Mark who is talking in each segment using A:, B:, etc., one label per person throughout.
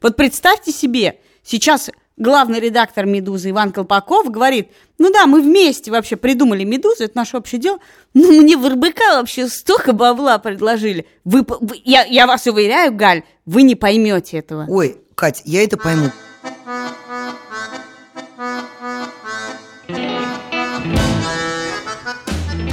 A: Вот представьте себе, сейчас главный редактор «Медузы» Иван Колпаков говорит, ну да, мы вместе вообще придумали «Медузу», это наше общее дело, ну мне в РБК вообще столько бабла предложили. Вы, вы, я, я вас уверяю, Галь, вы не поймете этого.
B: Ой, Кать, я это пойму.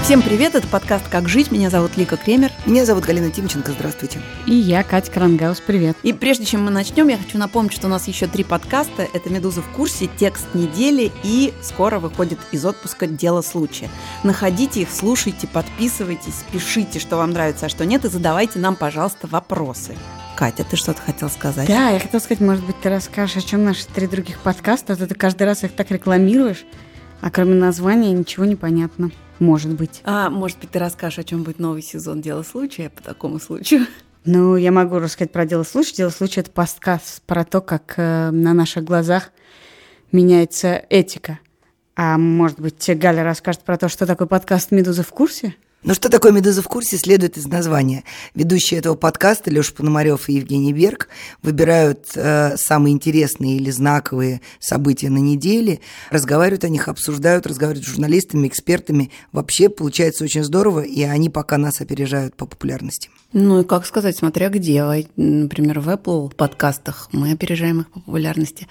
C: Всем привет, это подкаст «Как жить». Меня зовут Лика Кремер.
B: Меня зовут Галина Тимченко, здравствуйте.
A: И я, Катя Крангаус, привет.
C: И прежде чем мы начнем, я хочу напомнить, что у нас еще три подкаста. Это «Медуза в курсе», «Текст недели» и скоро выходит из отпуска «Дело случая». Находите их, слушайте, подписывайтесь, пишите, что вам нравится, а что нет, и задавайте нам, пожалуйста, вопросы. Катя, ты что-то хотел сказать?
A: Да, я хотела сказать, может быть, ты расскажешь, о чем наши три других подкаста, а то ты каждый раз их так рекламируешь, а кроме названия ничего не понятно. Может быть.
C: А, может быть, ты расскажешь, о чем будет новый сезон «Дело случая» по такому случаю?
A: Ну, я могу рассказать про «Дело случая». «Дело случая» — это подкаст про то, как э, на наших глазах меняется этика. А может быть, Галя расскажет про то, что такое подкаст «Медуза в курсе»?
B: Ну что такое «Медуза в курсе» следует из названия. Ведущие этого подкаста Леша Пономарев и Евгений Берг выбирают э, самые интересные или знаковые события на неделе, разговаривают о них, обсуждают, разговаривают с журналистами, экспертами. Вообще получается очень здорово, и они пока нас опережают по популярности.
C: Ну и как сказать, смотря где. Например, в Apple подкастах мы опережаем их по популярности.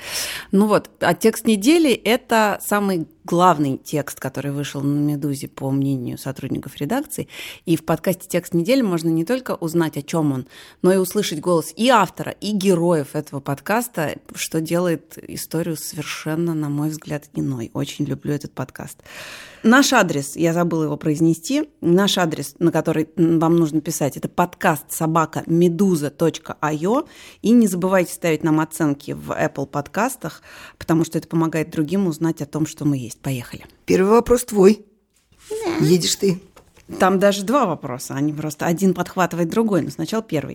C: Ну вот, а текст недели – это самый главный текст, который вышел на «Медузе» по мнению сотрудников редакции. И в подкасте «Текст недели» можно не только узнать, о чем он, но и услышать голос и автора, и героев этого подкаста, что делает историю совершенно, на мой взгляд, иной. Очень люблю этот подкаст. Наш адрес, я забыла его произнести, наш адрес, на который вам нужно писать, это подкаст собака meduza.io. И не забывайте ставить нам оценки в Apple подкастах, потому что это помогает другим узнать о том, что мы есть. Поехали.
B: Первый вопрос твой. Да. Едешь ты.
C: Там даже два вопроса, они просто один подхватывает другой, но сначала первый.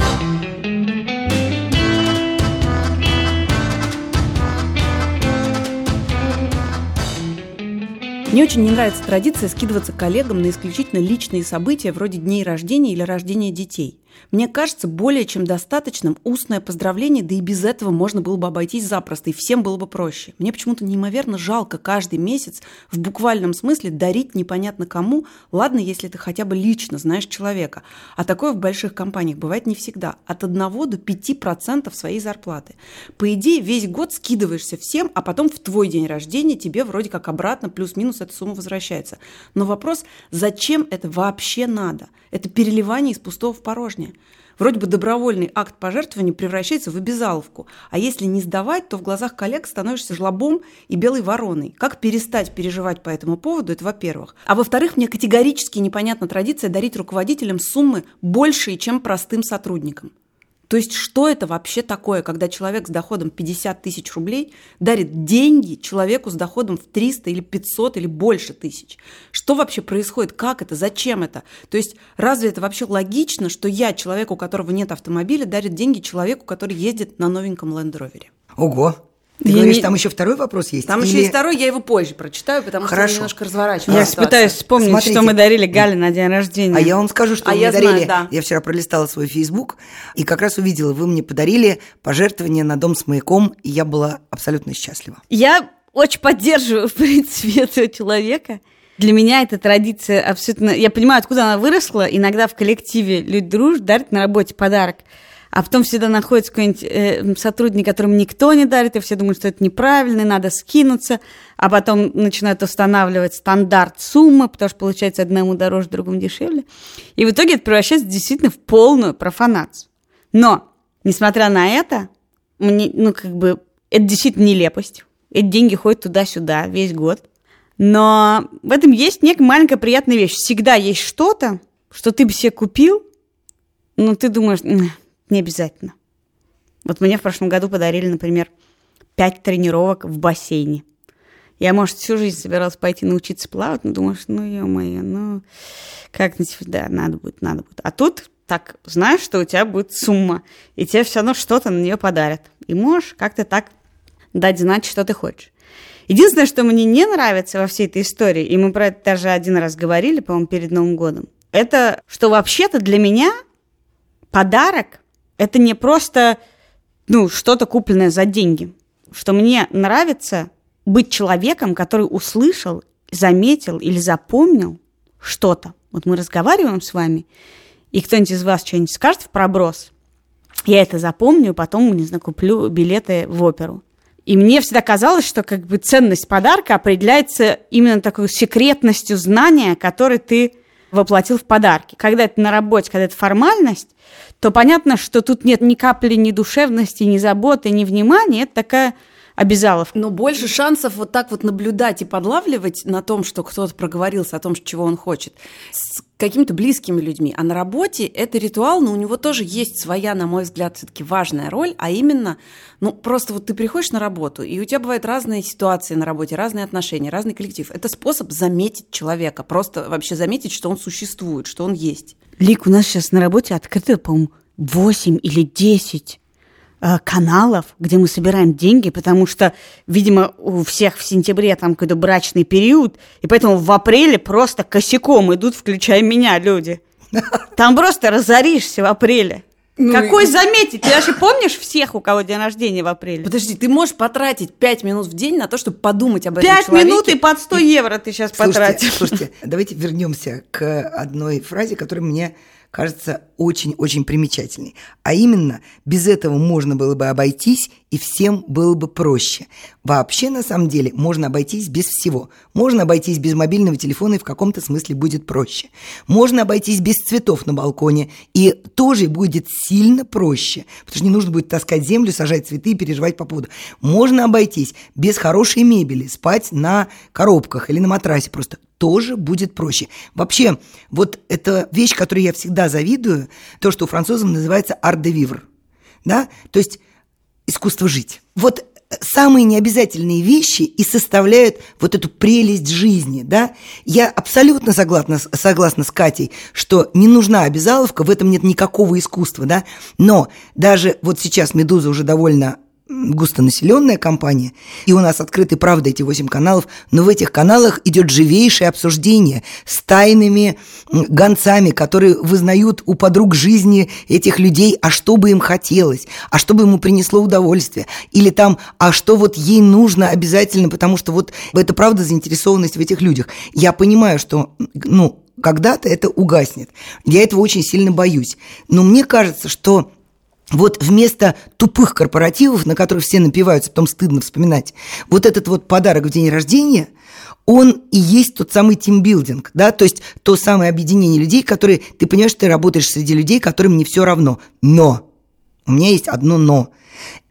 C: Мне очень не нравится традиция скидываться коллегам на исключительно личные события вроде дней рождения или рождения детей. Мне кажется, более чем достаточным устное поздравление, да и без этого можно было бы обойтись запросто, и всем было бы проще. Мне почему-то неимоверно жалко каждый месяц в буквальном смысле дарить непонятно кому, ладно, если ты хотя бы лично знаешь человека. А такое в больших компаниях бывает не всегда. От 1 до 5% своей зарплаты. По идее, весь год скидываешься всем, а потом в твой день рождения тебе вроде как обратно плюс-минус эта сумма возвращается. Но вопрос, зачем это вообще надо? Это переливание из пустого в порожнее. Вроде бы добровольный акт пожертвования превращается в обязаловку, а если не сдавать, то в глазах коллег становишься жлобом и белой вороной. Как перестать переживать по этому поводу, это во-первых. А во-вторых, мне категорически непонятна традиция дарить руководителям суммы большие, чем простым сотрудникам. То есть что это вообще такое, когда человек с доходом 50 тысяч рублей дарит деньги человеку с доходом в 300 или 500 или больше тысяч? Что вообще происходит? Как это? Зачем это? То есть разве это вообще логично, что я, человеку, у которого нет автомобиля, дарит деньги человеку, который ездит на новеньком Land Rover?
B: Ого! Ты я говоришь, не... там еще второй вопрос есть?
C: Там Или... еще есть второй, я его позже прочитаю, потому Хорошо. что немножко разворачиваю.
A: Я ситуацию. пытаюсь вспомнить, Смотрите. что мы дарили Гале на день рождения.
B: А я вам скажу, что а мне дарили. Знаю, да. Я вчера пролистала свой Facebook и как раз увидела, вы мне подарили пожертвование на дом с маяком, и я была абсолютно счастлива.
A: Я очень поддерживаю, в принципе, этого человека. Для меня эта традиция абсолютно... Я понимаю, откуда она выросла. Иногда в коллективе люди дружат, дарят на работе подарок а потом всегда находится какой-нибудь э, сотрудник, которому никто не дарит, и все думают, что это неправильно, и надо скинуться, а потом начинают устанавливать стандарт суммы, потому что получается одному дороже, другому дешевле. И в итоге это превращается действительно в полную профанацию. Но, несмотря на это, мне, ну, как бы, это действительно нелепость. Эти деньги ходят туда-сюда весь год. Но в этом есть некая маленькая приятная вещь. Всегда есть что-то, что ты бы себе купил, но ты думаешь, не обязательно. Вот мне в прошлом году подарили, например, пять тренировок в бассейне. Я, может, всю жизнь собиралась пойти научиться плавать, но думаешь, ну, ё-моё, ну, как-нибудь, да, надо будет, надо будет. А тут так, знаешь, что у тебя будет сумма, и тебе все равно что-то на нее подарят. И можешь как-то так дать знать, что ты хочешь. Единственное, что мне не нравится во всей этой истории, и мы про это даже один раз говорили, по-моему, перед Новым годом, это что вообще-то для меня подарок это не просто ну, что-то купленное за деньги. Что мне нравится быть человеком, который услышал, заметил или запомнил что-то. Вот мы разговариваем с вами, и кто-нибудь из вас что-нибудь скажет в проброс, я это запомню, потом, не знаю, куплю билеты в оперу. И мне всегда казалось, что как бы ценность подарка определяется именно такой секретностью знания, который ты воплотил в подарке. Когда это на работе, когда это формальность, то понятно, что тут нет ни капли ни душевности, ни заботы, ни внимания. Это такая обязаловка.
C: Но больше шансов вот так вот наблюдать и подлавливать на том, что кто-то проговорился о том, чего он хочет, с какими-то близкими людьми. А на работе это ритуал, но у него тоже есть своя, на мой взгляд, все-таки важная роль, а именно, ну, просто вот ты приходишь на работу, и у тебя бывают разные ситуации на работе, разные отношения, разный коллектив. Это способ заметить человека, просто вообще заметить, что он существует, что он есть.
A: Лик, у нас сейчас на работе открыто, по-моему, 8 или 10 Э, каналов, где мы собираем деньги, потому что, видимо, у всех в сентябре там какой-то брачный период, и поэтому в апреле просто косяком идут, включая меня, люди. Там просто разоришься в апреле. Ну, Какой и... заметить? Ты даже помнишь всех, у кого день рождения в апреле?
C: Подожди, ты можешь потратить 5 минут в день на то, чтобы подумать об этом
A: 5 человеке? минут и под 100 евро ты сейчас слушайте, потратишь.
B: Слушайте, давайте вернемся к одной фразе, которая мне кажется очень-очень примечательной. А именно, без этого можно было бы обойтись, и всем было бы проще. Вообще, на самом деле, можно обойтись без всего. Можно обойтись без мобильного телефона, и в каком-то смысле будет проще. Можно обойтись без цветов на балконе, и тоже будет сильно проще, потому что не нужно будет таскать землю, сажать цветы и переживать по поводу. Можно обойтись без хорошей мебели, спать на коробках или на матрасе просто тоже будет проще. Вообще, вот это вещь, которой я всегда завидую, то, что у французов называется vivre, да, то есть искусство жить. Вот самые необязательные вещи и составляют вот эту прелесть жизни, да. Я абсолютно согласна, согласна с Катей, что не нужна обязаловка, в этом нет никакого искусства, да. Но даже вот сейчас «Медуза» уже довольно густонаселенная компания, и у нас открыты, правда, эти восемь каналов, но в этих каналах идет живейшее обсуждение с тайными гонцами, которые вызнают у подруг жизни этих людей, а что бы им хотелось, а что бы ему принесло удовольствие, или там, а что вот ей нужно обязательно, потому что вот это правда заинтересованность в этих людях. Я понимаю, что, ну, когда-то это угаснет. Я этого очень сильно боюсь. Но мне кажется, что вот вместо тупых корпоративов, на которых все напиваются, потом стыдно вспоминать, вот этот вот подарок в день рождения, он и есть тот самый тимбилдинг, да, то есть то самое объединение людей, которые, ты понимаешь, ты работаешь среди людей, которым не все равно. Но, у меня есть одно но –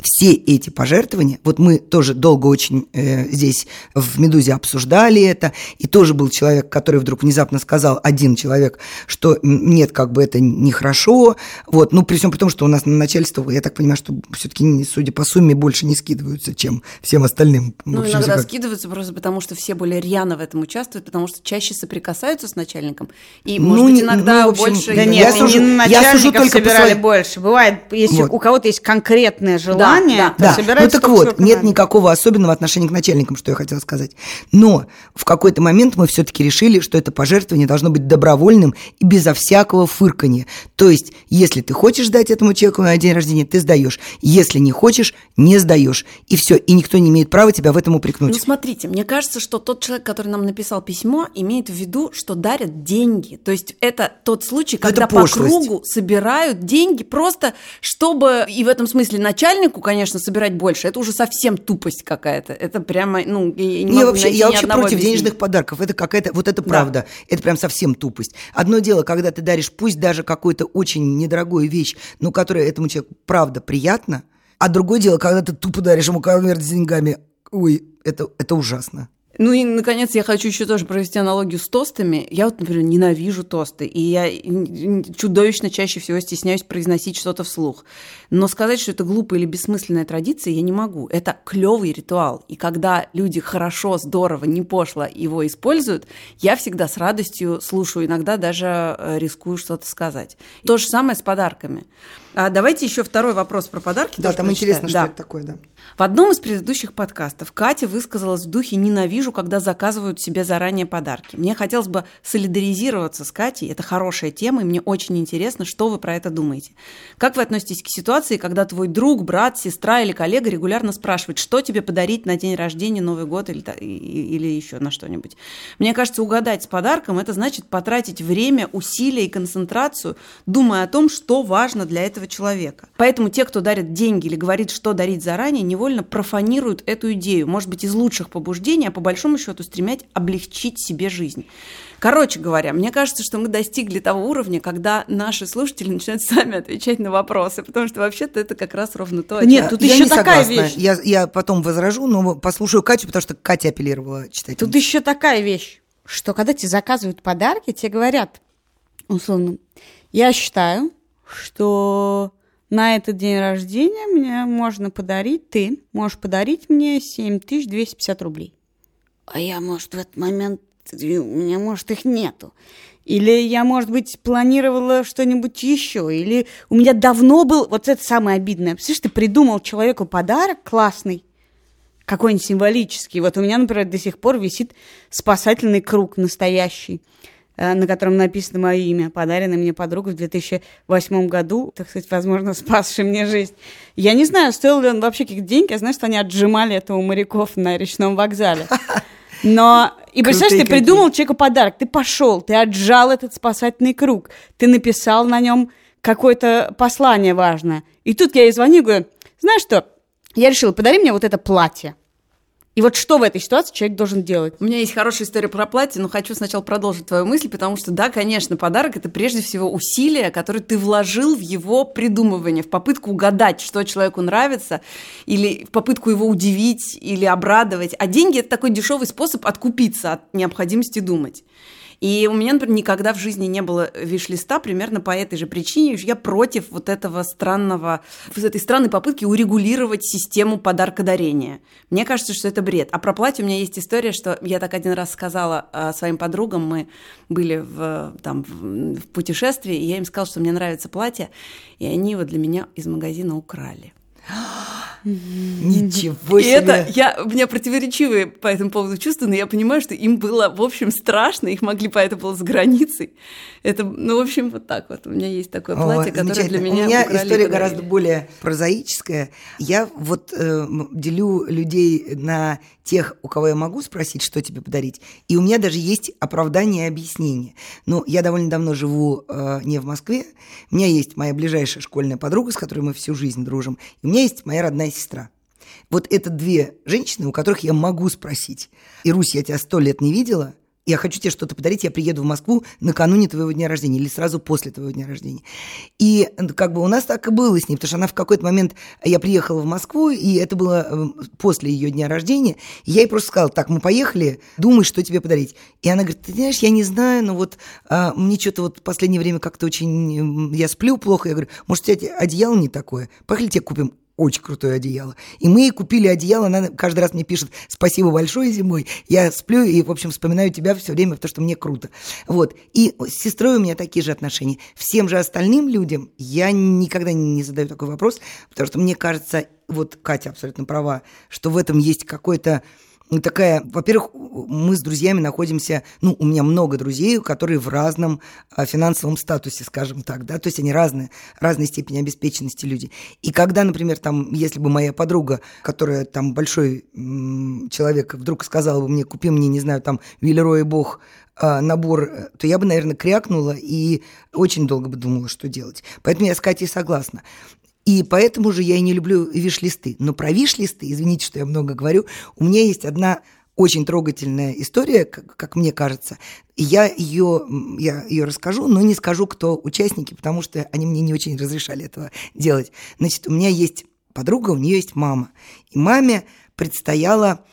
B: все эти пожертвования, вот мы тоже долго очень э, здесь в «Медузе» обсуждали это, и тоже был человек, который вдруг внезапно сказал, один человек, что нет, как бы это нехорошо, вот, ну, при всем при том, что у нас на начальство, я так понимаю, что все-таки, судя по сумме, больше не скидываются, чем всем остальным.
C: Ну, общем, иногда как... скидываются просто потому, что все более рьяно в этом участвуют, потому что чаще соприкасаются с начальником, и, ну, может быть, иногда ну, общем, больше...
A: Да нет, я сужу, не начальников собирали по больше, бывает, если вот. у кого-то есть конкретное желание, желание,
B: да, да. Ну так вот, нет никакого особенного отношения к начальникам, что я хотела сказать. Но в какой-то момент мы все-таки решили, что это пожертвование должно быть добровольным и безо всякого фырканья. То есть, если ты хочешь дать этому человеку на день рождения, ты сдаешь. Если не хочешь, не сдаешь. И все. И никто не имеет права тебя в этом упрекнуть.
C: Ну смотрите, мне кажется, что тот человек, который нам написал письмо, имеет в виду, что дарят деньги. То есть это тот случай, когда по кругу собирают деньги просто, чтобы и в этом смысле начальнику, конечно, собирать больше. Это уже совсем тупость какая-то. Это прямо, ну, я не
B: я вообще, я вообще против объяснения. денежных подарков. Это какая-то, вот это правда. Да. Это прям совсем тупость. Одно дело, когда ты даришь, пусть даже какую-то очень недорогую вещь, но которая этому человеку правда приятна, а другое дело, когда ты тупо даришь ему конверт с деньгами. Ой, это, это ужасно.
C: Ну и, наконец, я хочу еще тоже провести аналогию с тостами. Я вот, например, ненавижу тосты, и я чудовищно чаще всего стесняюсь произносить что-то вслух. Но сказать, что это глупая или бессмысленная традиция, я не могу. Это клевый ритуал. И когда люди хорошо, здорово, не пошло его используют, я всегда с радостью слушаю, иногда даже э, рискую что-то сказать. То же самое с подарками. А давайте еще второй вопрос про подарки.
B: Да, там
C: прочитаем.
B: интересно, что
C: Да.
B: это такое, да.
C: В одном из предыдущих подкастов Катя высказалась в духе «ненавижу, когда заказывают себе заранее подарки». Мне хотелось бы солидаризироваться с Катей. Это хорошая тема, и мне очень интересно, что вы про это думаете. Как вы относитесь к ситуации, когда твой друг, брат, сестра или коллега регулярно спрашивает, что тебе подарить на день рождения, Новый год или, или еще на что-нибудь? Мне кажется, угадать с подарком – это значит потратить время, усилия и концентрацию, думая о том, что важно для этого человека. Поэтому те, кто дарит деньги или говорит, что дарить заранее, невольно профанируют эту идею, может быть, из лучших побуждений, а по большому счету стремять облегчить себе жизнь. Короче говоря, мне кажется, что мы достигли того уровня, когда наши слушатели начинают сами отвечать на вопросы, потому что вообще-то это как раз ровно то, о
A: Нет,
C: чем-
A: тут
B: я
A: еще
B: не
A: такая
B: согласна.
A: вещь.
B: Я, я потом возражу, но послушаю Катю, потому что Катя апеллировала читать.
A: Тут еще такая вещь, что когда тебе заказывают подарки, тебе говорят, условно, я считаю, что на этот день рождения мне можно подарить, ты можешь подарить мне 7250 рублей. А я, может, в этот момент, у меня, может, их нету. Или я, может быть, планировала что-нибудь еще. Или у меня давно был... Вот это самое обидное. Представляешь, ты придумал человеку подарок классный, какой-нибудь символический. Вот у меня, например, до сих пор висит спасательный круг настоящий, э, на котором написано мое имя, подаренный мне подругой в 2008 году, так сказать, возможно, спасший мне жизнь. Я не знаю, стоил ли он вообще каких денег, я знаю, что они отжимали этого моряков на речном вокзале. Но, и представляешь, ты придумал человеку подарок, ты пошел, ты отжал этот спасательный круг, ты написал на нем какое-то послание важное. И тут я ей звоню и говорю, знаешь что, я решила, подари мне вот это платье. И вот что в этой ситуации человек должен делать?
C: У меня есть хорошая история про платье, но хочу сначала продолжить твою мысль, потому что, да, конечно, подарок – это прежде всего усилие, которое ты вложил в его придумывание, в попытку угадать, что человеку нравится, или в попытку его удивить или обрадовать. А деньги – это такой дешевый способ откупиться от необходимости думать. И у меня, например, никогда в жизни не было виш-листа примерно по этой же причине. Я против вот этого странного, вот этой странной попытки урегулировать систему подарка-дарения. Мне кажется, что это бред. А про платье у меня есть история, что я так один раз сказала а, своим подругам, мы были в, там, в путешествии, и я им сказала, что мне нравится платье, и они его для меня из магазина украли.
B: Ничего
C: И
B: себе.
C: это, я, у меня противоречивые по этому поводу чувства, но я понимаю, что им было, в общем, страшно, их могли поэтому было с границей. Это, ну, в общем, вот так вот. У меня есть такое
B: О,
C: платье, которое для меня
B: У меня
C: украли и
B: история
C: подарили.
B: гораздо более прозаическая. Я вот э, делю людей на тех, у кого я могу спросить, что тебе подарить. И у меня даже есть оправдание и объяснение. Но я довольно давно живу э, не в Москве. У меня есть моя ближайшая школьная подруга, с которой мы всю жизнь дружим. И у меня есть моя родная сестра. Вот это две женщины, у которых я могу спросить. И, Русь, я тебя сто лет не видела, я хочу тебе что-то подарить, я приеду в Москву накануне твоего дня рождения или сразу после твоего дня рождения. И как бы у нас так и было с ней, потому что она в какой-то момент, я приехала в Москву, и это было э, после ее дня рождения, и я ей просто сказала, так, мы поехали, думай, что тебе подарить. И она говорит, ты знаешь, я не знаю, но вот а, мне что-то вот в последнее время как-то очень, я сплю плохо, я говорю, может, у тебя одеяло не такое? Поехали тебе купим очень крутое одеяло. И мы ей купили одеяло, она каждый раз мне пишет спасибо большое зимой. Я сплю и, в общем, вспоминаю тебя все время, потому что мне круто. Вот. И с сестрой у меня такие же отношения. Всем же остальным людям я никогда не задаю такой вопрос, потому что мне кажется, вот Катя абсолютно права, что в этом есть какой-то такая, во-первых, мы с друзьями находимся, ну, у меня много друзей, которые в разном а, финансовом статусе, скажем так, да, то есть они разные, разной степени обеспеченности люди. И когда, например, там, если бы моя подруга, которая там большой м, человек, вдруг сказала бы мне, купи мне, не знаю, там, Виллерой Бог, а, набор, э, то я бы, наверное, крякнула и очень долго бы думала, что делать. Поэтому я с Катей согласна. И поэтому же я и не люблю виш-листы. Но про виш-листы, извините, что я много говорю, у меня есть одна очень трогательная история, как, как мне кажется. Я ее, я ее расскажу, но не скажу, кто участники, потому что они мне не очень разрешали этого делать. Значит, у меня есть подруга, у нее есть мама. И маме предстояло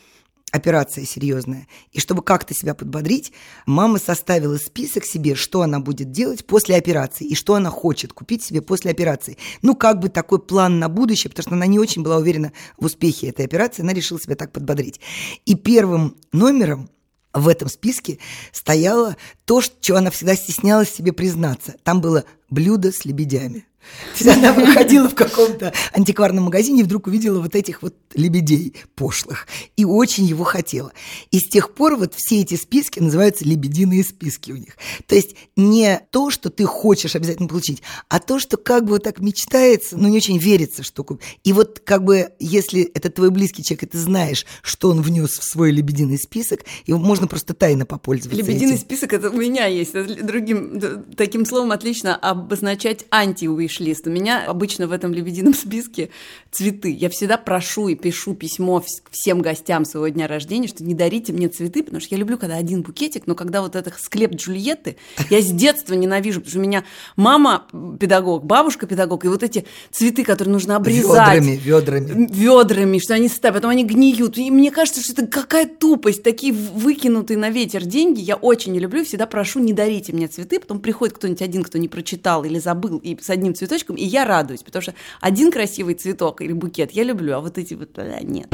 B: операция серьезная. И чтобы как-то себя подбодрить, мама составила список себе, что она будет делать после операции и что она хочет купить себе после операции. Ну, как бы такой план на будущее, потому что она не очень была уверена в успехе этой операции, она решила себя так подбодрить. И первым номером в этом списке стояло то, что она всегда стеснялась себе признаться. Там было блюдо с лебедями. Она выходила в каком-то антикварном магазине и вдруг увидела вот этих вот лебедей пошлых. И очень его хотела. И с тех пор вот все эти списки называются лебединые списки у них. То есть не то, что ты хочешь обязательно получить, а то, что как бы вот так мечтается, но не очень верится, что купить. И вот как бы если это твой близкий человек, и ты знаешь, что он внес в свой лебединый список, его можно просто тайно попользоваться
C: Лебединый
B: этим.
C: список это у меня есть. Это другим таким словом отлично обозначать анти-виш-лист. У меня обычно в этом лебедином списке цветы. Я всегда прошу и пишу письмо всем гостям своего дня рождения, что не дарите мне цветы, потому что я люблю, когда один букетик, но когда вот этот склеп Джульетты, я с детства ненавижу, потому что у меня мама педагог, бабушка педагог, и вот эти цветы, которые нужно обрезать.
B: Ведрами, ведрами.
C: Ведрами, что они ставят, потом они гниют. И мне кажется, что это какая тупость, такие выкинутые на ветер деньги. Я очень не люблю, всегда прошу, не дарите мне цветы, потом приходит кто-нибудь один, кто не прочитал или забыл, и с одним цветочком, и я радуюсь, потому что один красивый цветок или букет я люблю, а вот эти вот а, нет.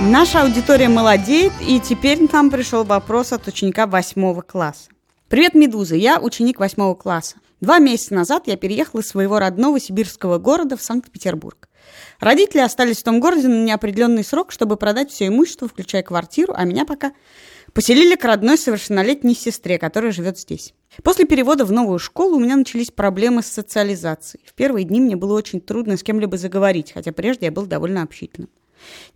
A: Наша аудитория молодеет, и теперь нам пришел вопрос от ученика восьмого класса. Привет, Медуза, я ученик восьмого класса. Два месяца назад я переехал из своего родного сибирского города в Санкт-Петербург. Родители остались в том городе на неопределенный срок, чтобы продать все имущество, включая квартиру, а меня пока поселили к родной совершеннолетней сестре, которая живет здесь. После перевода в новую школу у меня начались проблемы с социализацией. В первые дни мне было очень трудно с кем-либо заговорить, хотя прежде я был довольно общительным.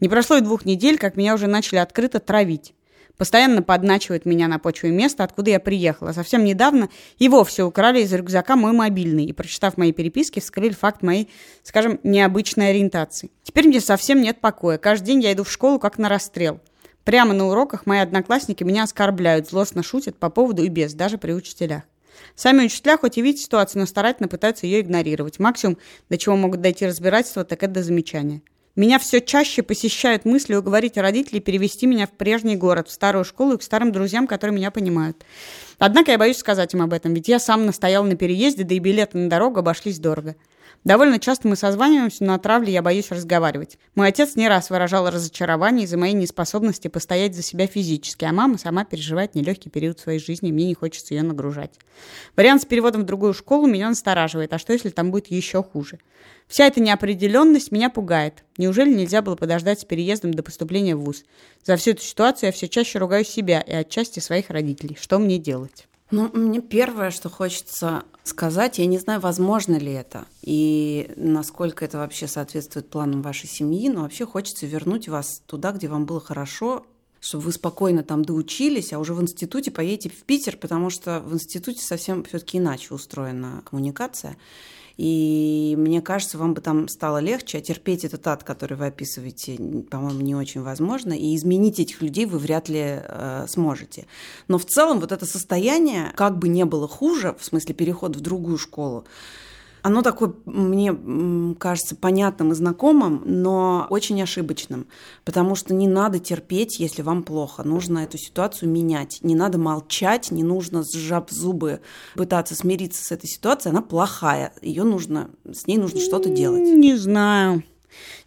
A: Не прошло и двух недель, как меня уже начали открыто травить. Постоянно подначивают меня на почве места, откуда я приехала. Совсем недавно и вовсе украли из рюкзака мой мобильный и, прочитав мои переписки, вскрыли факт моей, скажем, необычной ориентации. Теперь мне совсем нет покоя. Каждый день я иду в школу как на расстрел. Прямо на уроках мои одноклассники меня оскорбляют, злостно шутят по поводу и без, даже при учителях. Сами учителя хоть и видят ситуацию, но старательно пытаются ее игнорировать. Максимум, до чего могут дойти разбирательства, так это до замечания. Меня все чаще посещают мысли уговорить родителей перевести меня в прежний город, в старую школу и к старым друзьям, которые меня понимают. Однако я боюсь сказать им об этом, ведь я сам настоял на переезде, да и билеты на дорогу обошлись дорого. Довольно часто мы созваниваемся, но о травле я боюсь разговаривать. Мой отец не раз выражал разочарование из-за моей неспособности постоять за себя физически, а мама сама переживает нелегкий период своей жизни, и мне не хочется ее нагружать. Вариант с переводом в другую школу меня настораживает, а что если там будет еще хуже? Вся эта неопределенность меня пугает. Неужели нельзя было подождать с переездом до поступления в ВУЗ? За всю эту ситуацию я все чаще ругаю себя и отчасти своих родителей. Что мне делать?
C: Ну, мне первое, что хочется сказать, я не знаю, возможно ли это и насколько это вообще соответствует планам вашей семьи, но вообще хочется вернуть вас туда, где вам было хорошо, чтобы вы спокойно там доучились, а уже в институте поедете в Питер, потому что в институте совсем все-таки иначе устроена коммуникация. И мне кажется, вам бы там стало легче, а терпеть этот ад, который вы описываете, по-моему, не очень возможно. И изменить этих людей вы вряд ли э, сможете. Но в целом вот это состояние, как бы не было хуже, в смысле переход в другую школу, оно такое, мне кажется, понятным и знакомым, но очень ошибочным, потому что не надо терпеть, если вам плохо. Нужно эту ситуацию менять. Не надо молчать, не нужно, сжав зубы, пытаться смириться с этой ситуацией. Она плохая. Ее нужно, с ней нужно что-то делать.
A: Не знаю.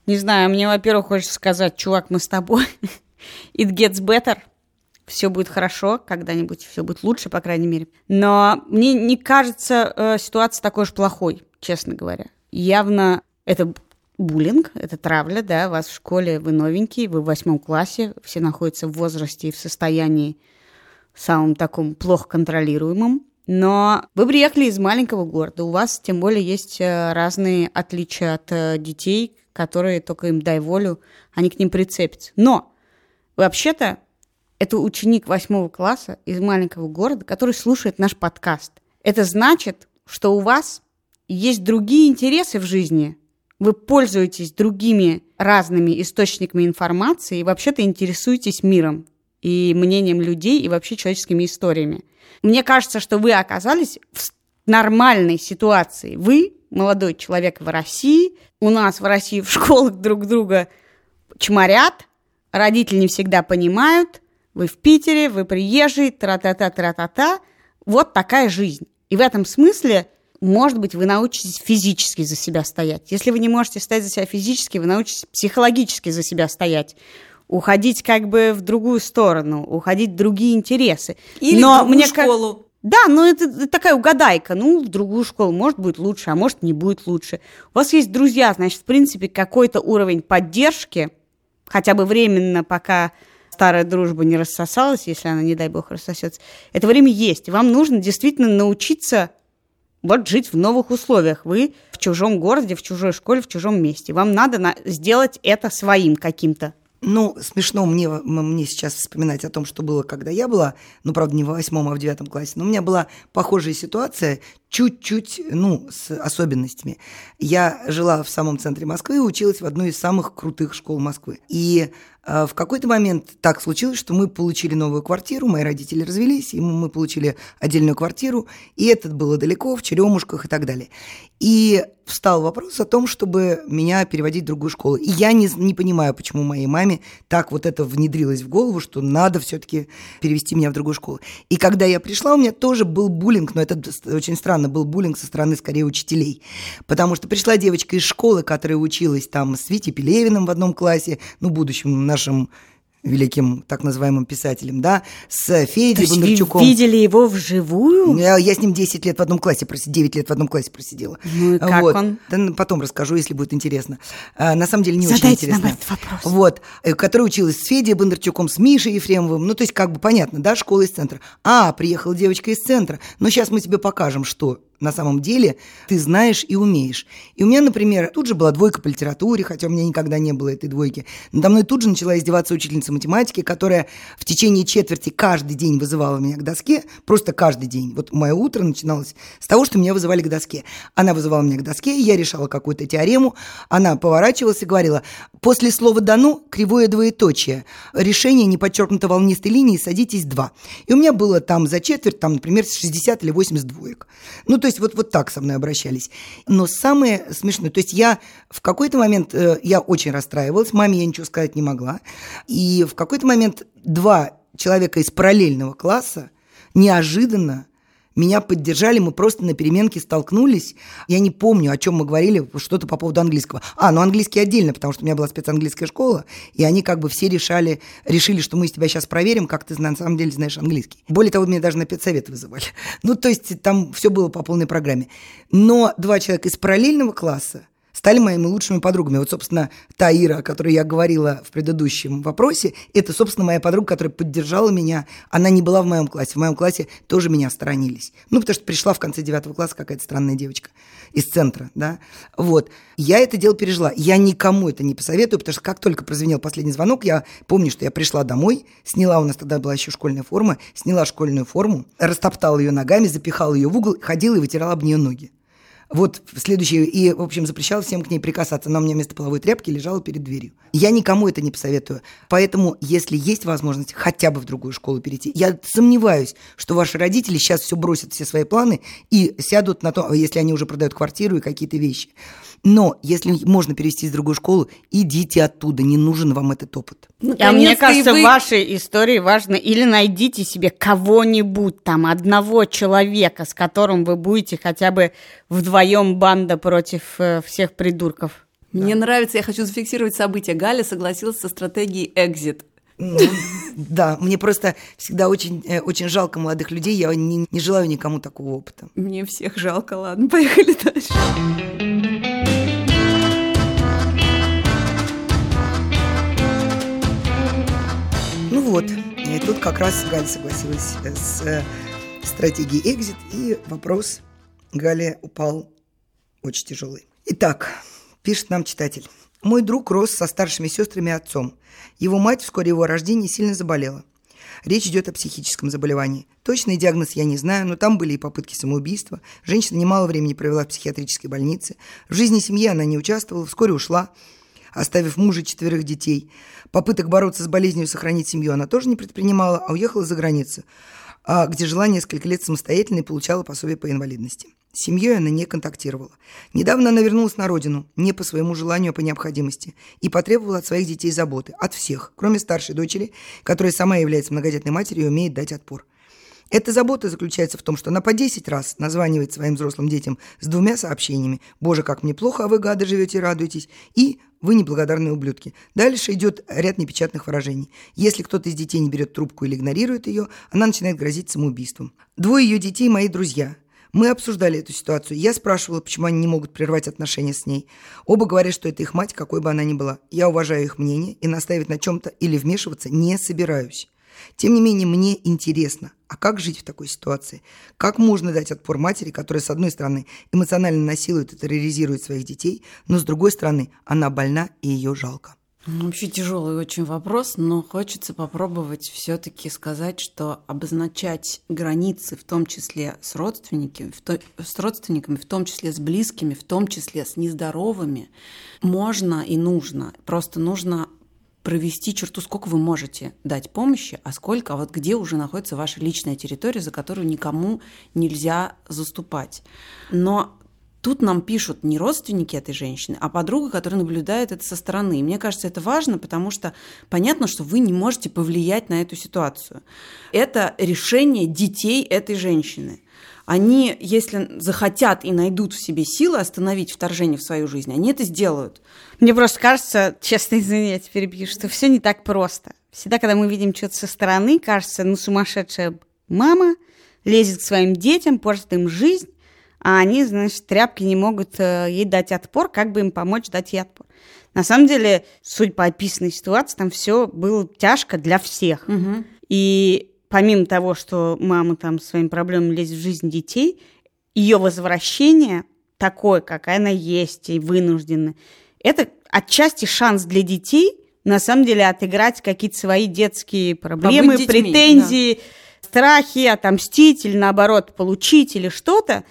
A: Не знаю. Мне, во-первых, хочется сказать, чувак, мы с тобой. It gets better все будет хорошо, когда-нибудь все будет лучше, по крайней мере. Но мне не кажется э, ситуация такой уж плохой, честно говоря. Явно это буллинг, это травля, да, вас в школе, вы новенький, вы в восьмом классе, все находятся в возрасте и в состоянии самым таком плохо контролируемом. Но вы приехали из маленького города, у вас тем более есть э, разные отличия от э, детей, которые только им дай волю, они к ним прицепятся. Но вообще-то это ученик восьмого класса из маленького города, который слушает наш подкаст. Это значит, что у вас есть другие интересы в жизни. Вы пользуетесь другими разными источниками информации и вообще-то интересуетесь миром и мнением людей и вообще человеческими историями. Мне кажется, что вы оказались в нормальной ситуации. Вы, молодой человек в России, у нас в России в школах друг друга чморят, родители не всегда понимают, вы в Питере, вы приезжий, тра-та-та, тра-та-та. Вот такая жизнь. И в этом смысле, может быть, вы научитесь физически за себя стоять. Если вы не можете стоять за себя физически, вы научитесь психологически за себя стоять. уходить как бы в другую сторону, уходить в другие интересы.
C: Или
A: Но
C: в другую
A: мне
C: школу.
A: Да, ну это, такая угадайка. Ну, в другую школу может будет лучше, а может не будет лучше. У вас есть друзья, значит, в принципе, какой-то уровень поддержки, хотя бы временно, пока старая дружба не рассосалась, если она, не дай бог, рассосется. Это время есть. Вам нужно действительно научиться вот жить в новых условиях. Вы в чужом городе, в чужой школе, в чужом месте. Вам надо на- сделать это своим каким-то.
B: Ну, смешно мне, мне сейчас вспоминать о том, что было, когда я была, ну, правда, не в восьмом, а в девятом классе, но у меня была похожая ситуация, чуть-чуть, ну, с особенностями. Я жила в самом центре Москвы и училась в одной из самых крутых школ Москвы. И э, в какой-то момент так случилось, что мы получили новую квартиру, мои родители развелись, и мы получили отдельную квартиру, и это было далеко, в Черемушках и так далее. И встал вопрос о том, чтобы меня переводить в другую школу. И я не, не понимаю, почему моей маме так вот это внедрилось в голову, что надо все-таки перевести меня в другую школу. И когда я пришла, у меня тоже был буллинг, но это очень странно, был буллинг со стороны скорее учителей. Потому что пришла девочка из школы, которая училась там с Витей Пелевиным в одном классе, ну, будущим нашим великим так называемым писателем, да, с Федей
A: То есть вы
B: Бондарчуком.
A: видели его вживую?
B: Я, я с ним 10 лет в одном классе, проси- 9 лет в одном классе просидела.
A: Ну и как
B: вот.
A: он?
B: Да, потом расскажу, если будет интересно. А, на самом деле не очень
A: Задайте нам
B: интересно.
A: этот вопрос.
B: Вот. Э, Которая училась с Федей Бондарчуком, с Мишей Ефремовым. Ну, то есть, как бы понятно, да, школа из центра. А, приехала девочка из центра. Но сейчас мы тебе покажем, что на самом деле ты знаешь и умеешь. И у меня, например, тут же была двойка по литературе, хотя у меня никогда не было этой двойки. Надо мной тут же начала издеваться учительница математики, которая в течение четверти каждый день вызывала меня к доске, просто каждый день. Вот мое утро начиналось с того, что меня вызывали к доске. Она вызывала меня к доске, я решала какую-то теорему, она поворачивалась и говорила, после слова «дано» кривое двоеточие, решение не подчеркнуто волнистой линией, садитесь два. И у меня было там за четверть, там, например, 60 или 80 двоек. Ну, то есть вот, вот так со мной обращались. Но самое смешное, то есть я в какой-то момент, э, я очень расстраивалась, маме я ничего сказать не могла, и в какой-то момент два человека из параллельного класса неожиданно меня поддержали, мы просто на переменке столкнулись. Я не помню, о чем мы говорили, что-то по поводу английского. А, ну английский отдельно, потому что у меня была спецанглийская школа, и они как бы все решали, решили, что мы с тебя сейчас проверим, как ты на самом деле знаешь английский. Более того, меня даже на педсовет вызывали. Ну, то есть там все было по полной программе. Но два человека из параллельного класса стали моими лучшими подругами. Вот, собственно, та Ира, о которой я говорила в предыдущем вопросе, это, собственно, моя подруга, которая поддержала меня. Она не была в моем классе. В моем классе тоже меня сторонились. Ну, потому что пришла в конце девятого класса какая-то странная девочка из центра, да. Вот. Я это дело пережила. Я никому это не посоветую, потому что как только прозвенел последний звонок, я помню, что я пришла домой, сняла, у нас тогда была еще школьная форма, сняла школьную форму, растоптала ее ногами, запихала ее в угол, ходила и вытирала об нее ноги. Вот следующее, и, в общем, запрещал всем к ней прикасаться. Она у меня вместо половой тряпки лежала перед дверью. Я никому это не посоветую. Поэтому, если есть возможность хотя бы в другую школу перейти, я сомневаюсь, что ваши родители сейчас все бросят, все свои планы и сядут на то, если они уже продают квартиру и какие-то вещи. Но если можно перевести в другую школу, идите оттуда, не нужен вам этот опыт.
A: А мне кажется,
C: вы-
A: в вашей истории важно или найдите себе кого-нибудь там, одного человека, с которым вы будете хотя бы вдвоем банда против э, всех придурков.
C: Мне нравится, я хочу зафиксировать событие. Галя согласилась со стратегией экзит.
B: Ну, да, мне просто всегда очень, э, очень жалко молодых людей, я не, не желаю никому такого опыта.
C: Мне всех жалко, ладно, поехали дальше.
B: Ну вот, и тут как раз Галя согласилась э, с э, стратегией экзит, и вопрос Гале упал очень тяжелый. Итак, пишет нам читатель. Мой друг рос со старшими сестрами и отцом. Его мать вскоре его рождения сильно заболела. Речь идет о психическом заболевании. Точный диагноз я не знаю, но там были и попытки самоубийства. Женщина немало времени провела в психиатрической больнице. В жизни семьи она не участвовала, вскоре ушла, оставив мужа и четверых детей. Попыток бороться с болезнью и сохранить семью она тоже не предпринимала, а уехала за границу, а, где жила несколько лет самостоятельно и получала пособие по инвалидности. С семьей она не контактировала. Недавно она вернулась на родину, не по своему желанию, а по необходимости, и потребовала от своих детей заботы, от всех, кроме старшей дочери, которая сама является многодетной матерью и умеет дать отпор. Эта забота заключается в том, что она по 10 раз названивает своим взрослым детям с двумя сообщениями «Боже, как мне плохо, а вы, гады, живете и радуетесь» и «Вы неблагодарные ублюдки». Дальше идет ряд непечатных выражений. Если кто-то из детей не берет трубку или игнорирует ее, она начинает грозить самоубийством. Двое ее детей – мои друзья. Мы обсуждали эту ситуацию. Я спрашивала, почему они не могут прервать отношения с ней. Оба говорят, что это их мать, какой бы она ни была. Я уважаю их мнение и наставить на чем-то или вмешиваться не собираюсь. Тем не менее, мне интересно, а как жить в такой ситуации? Как можно дать отпор матери, которая, с одной стороны, эмоционально насилует и терроризирует своих детей, но, с другой стороны, она больна и ее жалко?
C: Ну, вообще тяжелый очень вопрос, но хочется попробовать все-таки сказать, что обозначать границы, в том числе с родственниками, в то, с родственниками, в том числе с близкими, в том числе с нездоровыми, можно и нужно. Просто нужно провести черту, сколько вы можете дать помощи, а сколько, а вот где уже находится ваша личная территория, за которую никому нельзя заступать. Но Тут нам пишут не родственники этой женщины, а подруга, которая наблюдает это со стороны. И мне кажется, это важно, потому что понятно, что вы не можете повлиять на эту ситуацию. Это решение детей этой женщины они, если захотят и найдут в себе силы остановить вторжение в свою жизнь, они это сделают.
A: Мне просто кажется, честно извиняюсь, перебью, что все не так просто. Всегда, когда мы видим что-то со стороны, кажется, ну, сумасшедшая мама лезет к своим детям, портит им жизнь, а они, значит, тряпки не могут э, ей дать отпор, как бы им помочь дать ей отпор. На самом деле, суть по описанной ситуации, там все было тяжко для всех. Угу. И помимо того, что мама там своими проблемами лезет в жизнь детей, ее возвращение такое, какая она есть и вынуждена, это отчасти шанс для детей на самом деле отыграть какие-то свои детские проблемы, детьми, претензии, да. страхи, отомстить или наоборот получить или что-то.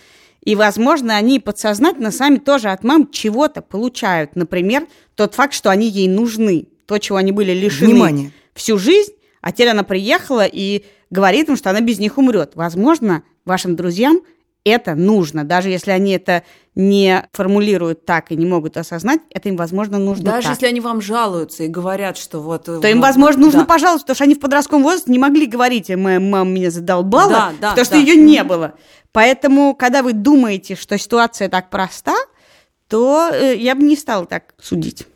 A: И, возможно, они подсознательно сами тоже от мам чего-то получают. Например, тот факт, что они ей нужны. То, чего они были лишены Внимание. всю жизнь, а теперь она приехала и говорит им, что она без них умрет. Возможно, вашим друзьям это нужно, даже если они это не формулируют так и не могут осознать, это им, возможно, нужно
C: Даже
A: так.
C: если они вам жалуются и говорят, что вот...
A: То им, возможно, нужно да. пожалуйста, потому что они в подростковом возрасте не могли говорить, моя мама меня задолбала, да, да, потому да. что ее не было. Поэтому, когда вы думаете, что ситуация так проста, то э, я бы не стала так судить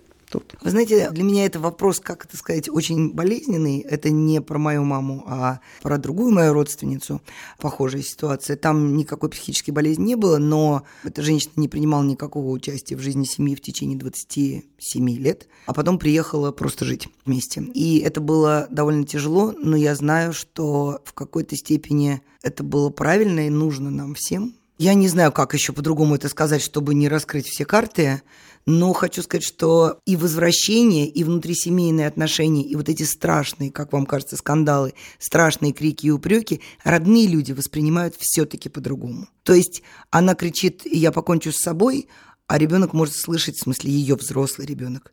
B: тут. Вы знаете, для меня это вопрос, как это сказать, очень болезненный. Это не про мою маму, а про другую мою родственницу. Похожая ситуация. Там никакой психической болезни не было, но эта женщина не принимала никакого участия в жизни семьи в течение 27 лет, а потом приехала просто жить вместе. И это было довольно тяжело, но я знаю, что в какой-то степени это было правильно и нужно нам всем. Я не знаю, как еще по-другому это сказать, чтобы не раскрыть все карты, но хочу сказать, что и возвращение, и внутрисемейные отношения, и вот эти страшные, как вам кажется, скандалы, страшные крики и упреки, родные люди воспринимают все-таки по-другому. То есть она кричит «я покончу с собой», а ребенок может слышать, в смысле ее взрослый ребенок.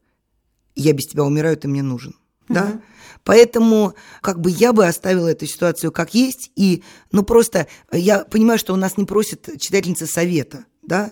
B: «Я без тебя умираю, ты мне нужен». Да? Поэтому как бы я бы оставила эту ситуацию как есть. И, ну, просто я понимаю, что у нас не просит читательница совета, да,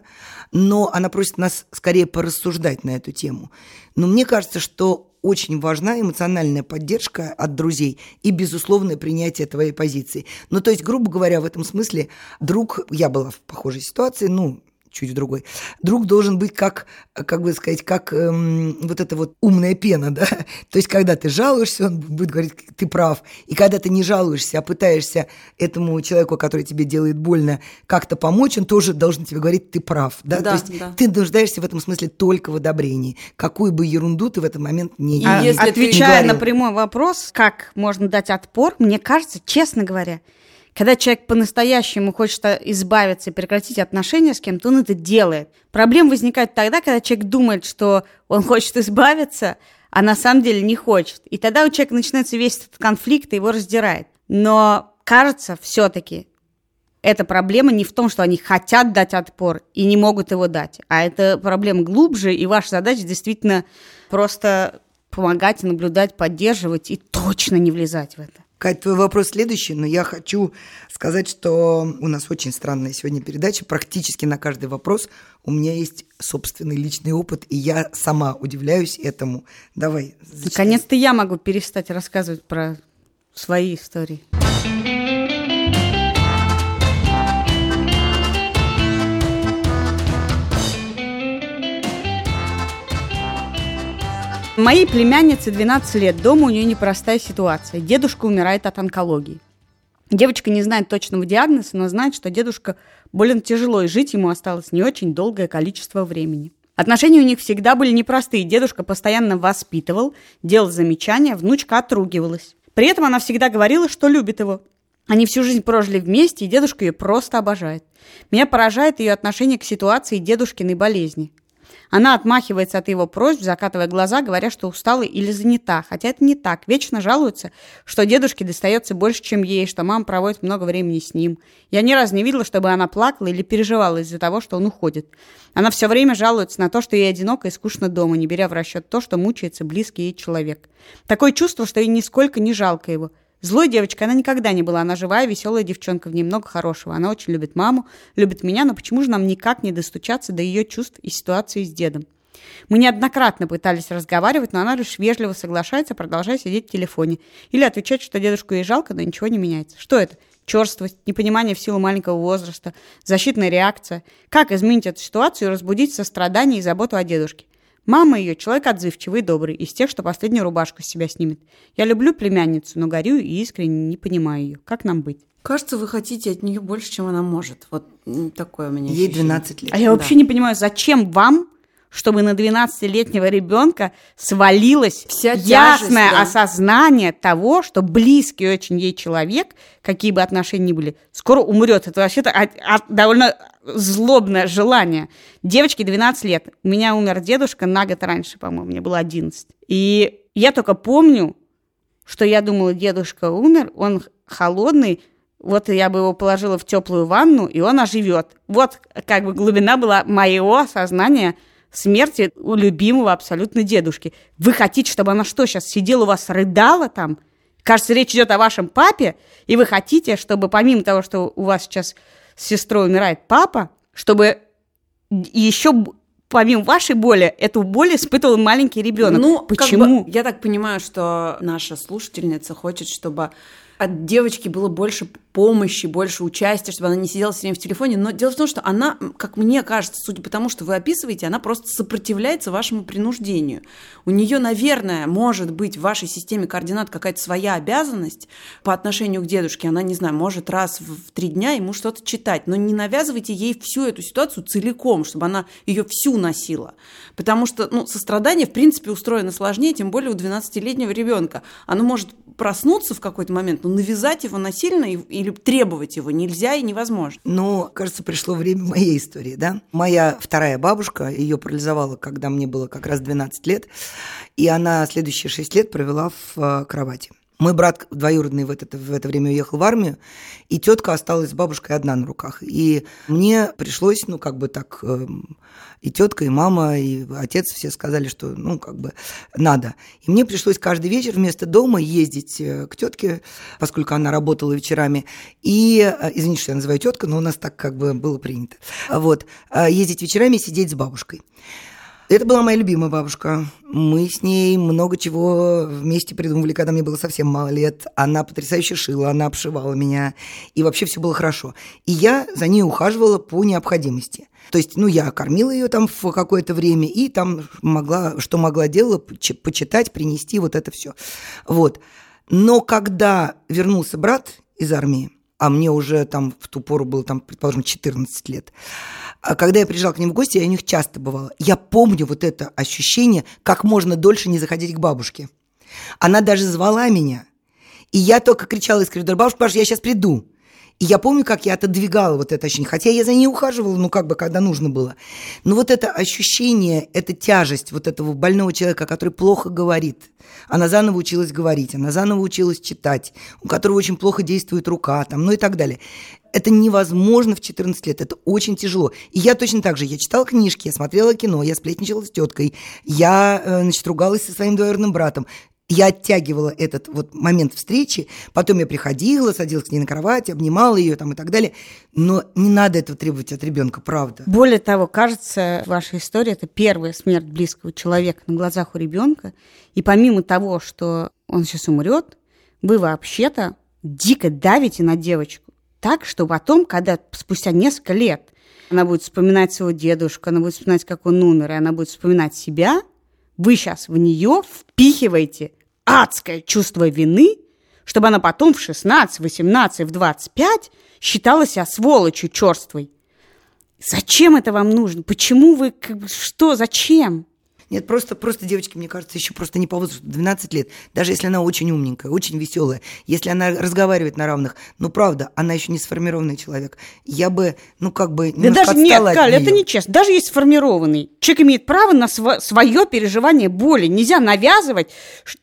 B: но она просит нас скорее порассуждать на эту тему. Но мне кажется, что очень важна эмоциональная поддержка от друзей и безусловное принятие твоей позиции. Ну, то есть, грубо говоря, в этом смысле друг, я была в похожей ситуации, ну, чуть другой. Друг должен быть как, как бы сказать, как эм, вот эта вот умная пена, да. То есть, когда ты жалуешься, он будет говорить, ты прав. И когда ты не жалуешься, а пытаешься этому человеку, который тебе делает больно, как-то помочь, он тоже должен тебе говорить, ты прав, да. да То есть, да. ты нуждаешься в этом смысле только в одобрении. Какую бы ерунду ты в этот момент не,
A: а, не Отвечая не на прямой вопрос, как можно дать отпор, мне кажется, честно говоря, когда человек по-настоящему хочет избавиться и прекратить отношения с кем-то, он это делает. Проблема возникает тогда, когда человек думает, что он хочет избавиться, а на самом деле не хочет. И тогда у человека начинается весь этот конфликт, и его раздирает. Но кажется, все-таки эта проблема не в том, что они хотят дать отпор и не могут его дать, а это проблема глубже, и ваша задача действительно просто помогать, наблюдать, поддерживать и точно не влезать в это.
B: Кать, твой вопрос следующий, но я хочу сказать, что у нас очень странная сегодня передача. Практически на каждый вопрос у меня есть собственный личный опыт, и я сама удивляюсь этому. Давай.
A: Наконец-то я могу перестать рассказывать про свои истории. Моей племяннице 12 лет. Дома у нее непростая ситуация. Дедушка умирает от онкологии. Девочка не знает точного диагноза, но знает, что дедушка болен тяжело, и жить ему осталось не очень долгое количество времени. Отношения у них всегда были непростые. Дедушка постоянно воспитывал, делал замечания, внучка отругивалась. При этом она всегда говорила, что любит его. Они всю жизнь прожили вместе, и дедушка ее просто обожает. Меня поражает ее отношение к ситуации дедушкиной болезни. Она отмахивается от его просьб, закатывая глаза, говоря, что устала или занята. Хотя это не так. Вечно жалуется, что дедушке достается больше, чем ей, что мама проводит много времени с ним. Я ни разу не видела, чтобы она плакала или переживала из-за того, что он уходит. Она все время жалуется на то, что ей одиноко и скучно дома, не беря в расчет то, что мучается близкий ей человек. Такое чувство, что ей нисколько не жалко его. Злой девочка она никогда не была. Она живая, веселая девчонка, в ней много хорошего. Она очень любит маму, любит меня, но почему же нам никак не достучаться до ее чувств и ситуации с дедом? Мы неоднократно пытались разговаривать, но она лишь вежливо соглашается, продолжая сидеть в телефоне. Или отвечать, что дедушку ей жалко, но ничего не меняется. Что это? Черствость, непонимание в силу маленького возраста, защитная реакция. Как изменить эту ситуацию и разбудить сострадание и заботу о дедушке? Мама ее человек отзывчивый и добрый, из тех, что последнюю рубашку с себя снимет. Я люблю племянницу, но горю и искренне не понимаю ее. Как нам быть?
C: Кажется, вы хотите от нее больше, чем она может. Вот такое у меня
B: Ей 12 лет.
A: А я вообще да. не понимаю, зачем вам чтобы на 12-летнего ребенка свалилось Вся ясное да. осознание того, что близкий очень ей человек, какие бы отношения ни были, скоро умрет. Это вообще-то довольно злобное желание. Девочке 12 лет. У меня умер дедушка на год раньше, по-моему, мне было 11. И я только помню, что я думала, дедушка умер, он холодный, вот я бы его положила в теплую ванну, и он оживет. Вот как бы глубина была моего сознания – смерти у любимого абсолютно дедушки. Вы хотите, чтобы она что, сейчас сидела у вас, рыдала там? Кажется, речь идет о вашем папе, и вы хотите, чтобы помимо того, что у вас сейчас с сестрой умирает папа, чтобы еще помимо вашей боли, эту боль испытывал маленький ребенок. Ну, почему?
C: Как бы, я так понимаю, что наша слушательница хочет, чтобы от девочки было больше помощи, больше участия, чтобы она не сидела все время в телефоне. Но дело в том, что она, как мне кажется, судя по тому, что вы описываете, она просто сопротивляется вашему принуждению. У нее, наверное, может быть в вашей системе координат какая-то своя обязанность по отношению к дедушке. Она, не знаю, может раз в три дня ему что-то читать. Но не навязывайте ей всю эту ситуацию целиком, чтобы она ее всю носила. Потому что ну, сострадание, в принципе, устроено сложнее, тем более у 12-летнего ребенка. Оно может проснуться в какой-то момент, но навязать его насильно или требовать его нельзя и невозможно.
B: Ну, кажется, пришло время моей истории, да? Моя вторая бабушка, ее парализовала, когда мне было как раз 12 лет, и она следующие 6 лет провела в э, кровати. Мой брат двоюродный в это, в это время уехал в армию, и тетка осталась с бабушкой одна на руках. И мне пришлось, ну, как бы так, э, и тетка, и мама, и отец все сказали, что, ну, как бы надо. И мне пришлось каждый вечер вместо дома ездить э, к тетке, поскольку она работала вечерами, и, э, извините, что я называю тетка, но у нас так как бы было принято. Вот, э, ездить вечерами сидеть с бабушкой. Это была моя любимая бабушка. Мы с ней много чего вместе придумывали, когда мне было совсем мало лет. Она потрясающе шила, она обшивала меня, и вообще все было хорошо. И я за ней ухаживала по необходимости. То есть, ну, я кормила ее там в какое-то время и там могла, что могла делала, почитать, принести, вот это все. Вот. Но когда вернулся брат из армии, а мне уже там в ту пору было там, предположим, 14 лет, а когда я приезжала к ним в гости, я у них часто бывала. Я помню вот это ощущение, как можно дольше не заходить к бабушке. Она даже звала меня. И я только кричала из коридора, бабушка, бабушка, я сейчас приду. И я помню, как я отодвигала вот это ощущение. Хотя я за ней ухаживала, ну, как бы, когда нужно было. Но вот это ощущение, эта тяжесть вот этого больного человека, который плохо говорит. Она заново училась говорить, она заново училась читать, у которого очень плохо действует рука, там, ну и так далее. Это невозможно в 14 лет, это очень тяжело. И я точно так же, я читала книжки, я смотрела кино, я сплетничала с теткой, я, э, значит, ругалась со своим двоюродным братом. Я оттягивала этот вот момент встречи, потом я приходила, садилась к ней на кровать, обнимала ее там и так далее. Но не надо этого требовать от ребенка, правда.
A: Более того, кажется, ваша история это первая смерть близкого человека на глазах у ребенка. И помимо того, что он сейчас умрет, вы вообще-то дико давите на девочку. Так, что потом, когда спустя несколько лет она будет вспоминать своего дедушку, она будет вспоминать, как он умер, и она будет вспоминать себя – Вы сейчас в нее впихиваете адское чувство вины, чтобы она потом в 16, 18, в 25 считала себя сволочью черствой. Зачем это вам нужно? Почему вы... Что? Зачем?
B: Нет, просто, просто девочки, мне кажется, еще просто не по возрасту, 12 лет. Даже если она очень умненькая, очень веселая, если она разговаривает на равных, ну, правда, она еще не сформированный человек. Я бы, ну, как бы
A: Да даже нет, Галь, это нечестно. Даже есть сформированный. Человек имеет право на св- свое переживание боли. Нельзя навязывать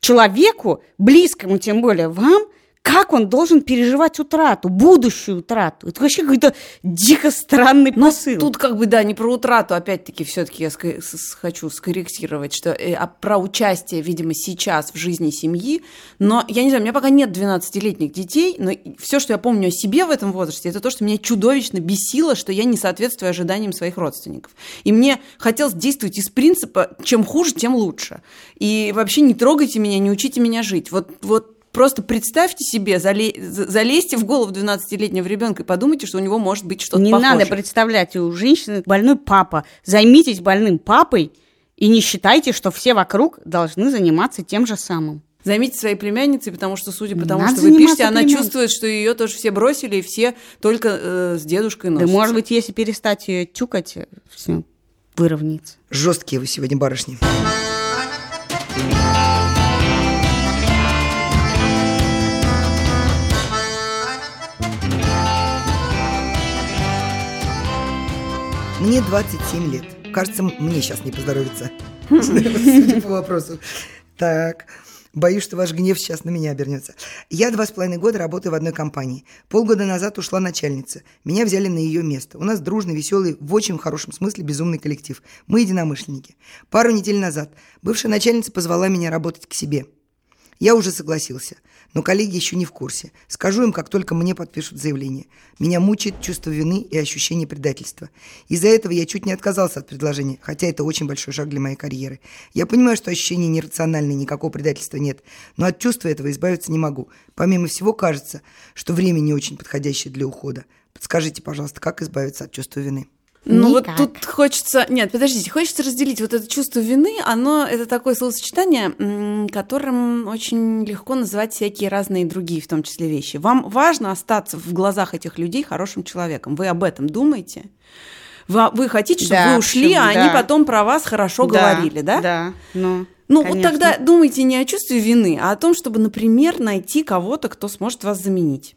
A: человеку, близкому тем более вам, как он должен переживать утрату, будущую утрату? Это вообще какой-то дико странный
C: Но
A: посыл.
C: Тут как бы, да, не про утрату, опять-таки, все-таки я ска- хочу скорректировать, что э, а про участие, видимо, сейчас в жизни семьи. Но я не знаю, у меня пока нет 12-летних детей, но все, что я помню о себе в этом возрасте, это то, что меня чудовищно бесило, что я не соответствую ожиданиям своих родственников. И мне хотелось действовать из принципа, чем хуже, тем лучше. И вообще не трогайте меня, не учите меня жить. Вот, вот Просто представьте себе, зале, залезьте в голову 12-летнего ребенка и подумайте, что у него может быть что-то
A: Не
C: похожее.
A: надо представлять, у женщины больной папа. Займитесь больным папой и не считайте, что все вокруг должны заниматься тем же самым.
C: Займите своей племянницей, потому что, судя по тому, Надо что вы пишете, она чувствует, что ее тоже все бросили, и все только э, с дедушкой носятся.
A: Да, может быть, если перестать ее тюкать, все выровняется.
B: Жесткие вы сегодня барышни. Мне 27 лет. Кажется, мне сейчас не поздоровится. Судя по вопросу. Так. Боюсь, что ваш гнев сейчас на меня обернется. Я два с половиной года работаю в одной компании. Полгода назад ушла начальница. Меня взяли на ее место. У нас дружный, веселый, в очень хорошем смысле безумный коллектив. Мы единомышленники. Пару недель назад бывшая начальница позвала меня работать к себе. Я уже согласился, но коллеги еще не в курсе. Скажу им, как только мне подпишут заявление. Меня мучает чувство вины и ощущение предательства. Из-за этого я чуть не отказался от предложения, хотя это очень большой шаг для моей карьеры. Я понимаю, что ощущение нерациональное, никакого предательства нет, но от чувства этого избавиться не могу. Помимо всего, кажется, что время не очень подходящее для ухода. Подскажите, пожалуйста, как избавиться от чувства вины?
C: Ну вот тут хочется... Нет, подождите, хочется разделить вот это чувство вины, оно, это такое словосочетание, которым очень легко называть всякие разные другие, в том числе вещи. Вам важно остаться в глазах этих людей хорошим человеком. Вы об этом думаете? Вы, вы хотите, чтобы да, вы ушли, а да. они потом про вас хорошо да, говорили, да?
A: Да, ну...
C: Ну, Конечно. вот тогда думайте не о чувстве вины, а о том, чтобы, например, найти кого-то, кто сможет вас заменить.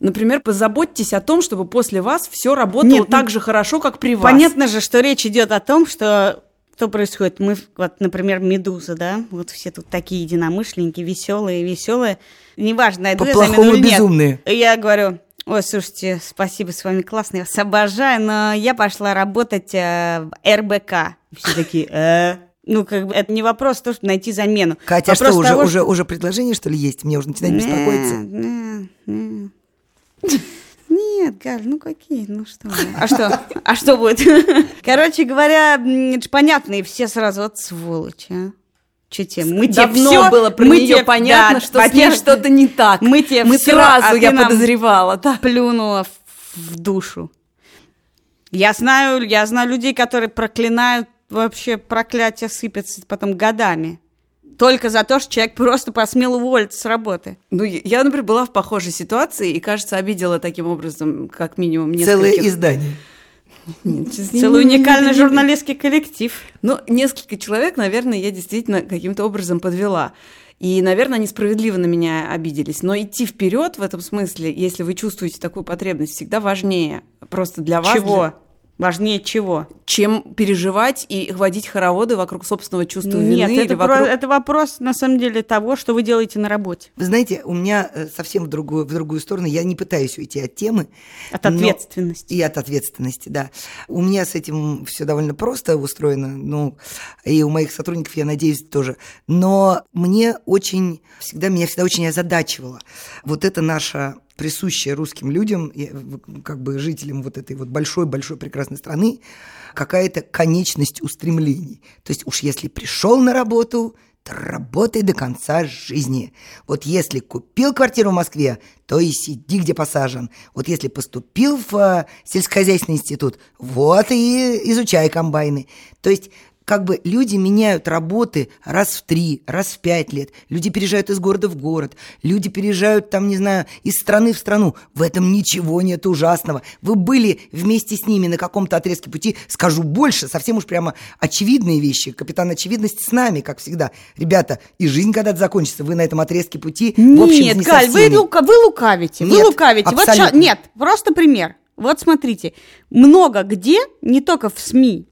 C: Например, позаботьтесь о том, чтобы после вас все работало Нет, так ну, же хорошо, как при вас.
A: Понятно же, что речь идет о том, что что происходит? Мы, вот, например, Медуза, да, вот все тут такие единомышленники, веселые, веселые. Неважно, найду
B: По я замену или безумные.
A: нет. Я говорю, ой, слушайте, спасибо, с вами классно, я вас обожаю, но я пошла работать э, в РБК. Все такие, э, ну, как бы это не вопрос то, чтобы найти замену.
B: Катя,
A: вопрос
B: что, того, уже, что... уже, уже предложение, что ли, есть? Мне уже начинает беспокоиться.
A: Не, не. Нет, Галь, ну какие, ну что? А что? А что будет? Короче говоря, понятно, и все сразу вот сволочи, а. Что тебе? Мы
C: тебе все было про мы нее тебе, понятно, да, что понятно. с ней что-то не так.
A: Мы тебе
C: мы
A: все,
C: сразу, а я подозревала, да.
A: Плюнула в, в душу. Я знаю, я знаю людей, которые проклинают вообще проклятие сыпется потом годами только за то, что человек просто посмел уволиться с работы.
C: Ну, я, например, была в похожей ситуации и, кажется, обидела таким образом, как минимум, нескольких...
B: Целое издание.
A: Нет, Целый уникальный журналистский коллектив.
C: Ну, несколько человек, наверное, я действительно каким-то образом подвела. И, наверное, они справедливо на меня обиделись. Но идти вперед в этом смысле, если вы чувствуете такую потребность, всегда важнее. Просто для вас.
A: Чего?
C: Для...
A: Важнее чего?
C: Чем переживать и водить хороводы вокруг собственного чувства
A: Нет,
C: вины.
A: это,
C: или вокруг...
A: это вопрос, на самом деле, того, что вы делаете на работе.
B: Вы знаете, у меня э, совсем в другую, в другую сторону. Я не пытаюсь уйти от темы.
A: От ответственности.
B: И от ответственности, да. У меня с этим все довольно просто устроено. Ну, и у моих сотрудников, я надеюсь, тоже. Но мне очень, всегда, меня всегда очень озадачивало вот это наша присущая русским людям, как бы жителям вот этой вот большой-большой прекрасной страны, какая-то конечность устремлений. То есть уж если пришел на работу, то работай до конца жизни. Вот если купил квартиру в Москве, то и сиди, где посажен. Вот если поступил в э, сельскохозяйственный институт, вот и изучай комбайны. То есть как бы люди меняют работы раз в три, раз в пять лет. Люди переезжают из города в город. Люди переезжают там, не знаю, из страны в страну. В этом ничего нет ужасного. Вы были вместе с ними на каком-то отрезке пути. Скажу больше, совсем уж прямо очевидные вещи. Капитан очевидности с нами, как всегда. Ребята, и жизнь когда-то закончится. Вы на этом отрезке пути.
A: Нет,
B: в общем, не
A: Галь, вы, лука- вы лукавите. вы
B: Нет,
A: лукавите. Вот
B: абсолютно.
A: ща- нет, просто пример. Вот смотрите, много где, не только в СМИ,